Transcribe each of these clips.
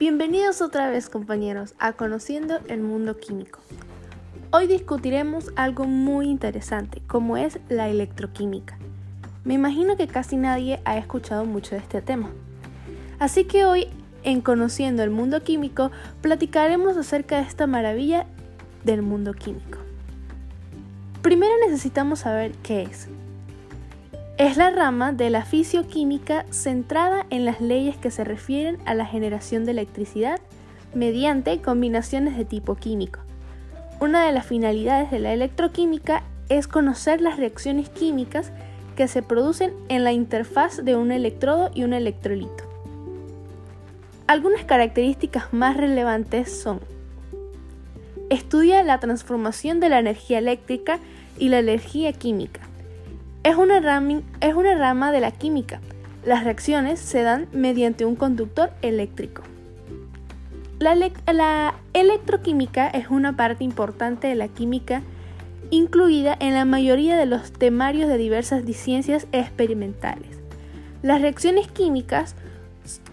Bienvenidos otra vez compañeros a Conociendo el Mundo Químico. Hoy discutiremos algo muy interesante, como es la electroquímica. Me imagino que casi nadie ha escuchado mucho de este tema. Así que hoy, en Conociendo el Mundo Químico, platicaremos acerca de esta maravilla del mundo químico. Primero necesitamos saber qué es. Es la rama de la fisioquímica centrada en las leyes que se refieren a la generación de electricidad mediante combinaciones de tipo químico. Una de las finalidades de la electroquímica es conocer las reacciones químicas que se producen en la interfaz de un electrodo y un electrolito. Algunas características más relevantes son Estudia la transformación de la energía eléctrica y la energía química es una, rama, de la química. Las reacciones se dan mediante un conductor eléctrico. La, la, electroquímica es una parte importante de la química incluida en la mayoría de los temarios de diversas ciencias experimentales. Las reacciones químicas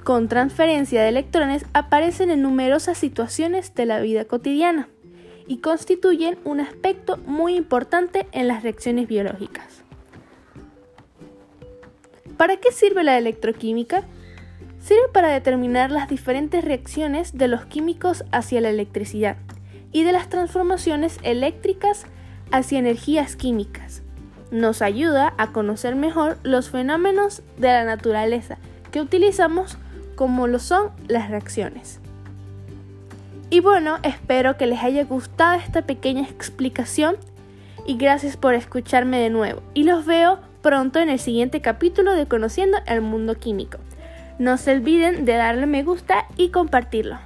con transferencia de electrones aparecen en numerosas situaciones de la vida cotidiana y constituyen un aspecto muy importante en las reacciones biológicas. ¿Para qué sirve la electroquímica? Sirve para determinar las diferentes reacciones de los químicos hacia la electricidad y de las transformaciones eléctricas hacia energías químicas. Nos ayuda a conocer mejor los fenómenos de la naturaleza que utilizamos como lo son las reacciones. Y bueno, espero que les haya gustado esta pequeña explicación y gracias por escucharme de nuevo. Y los veo pronto en el siguiente capítulo de Conociendo el Mundo Químico. No se olviden de darle me gusta y compartirlo.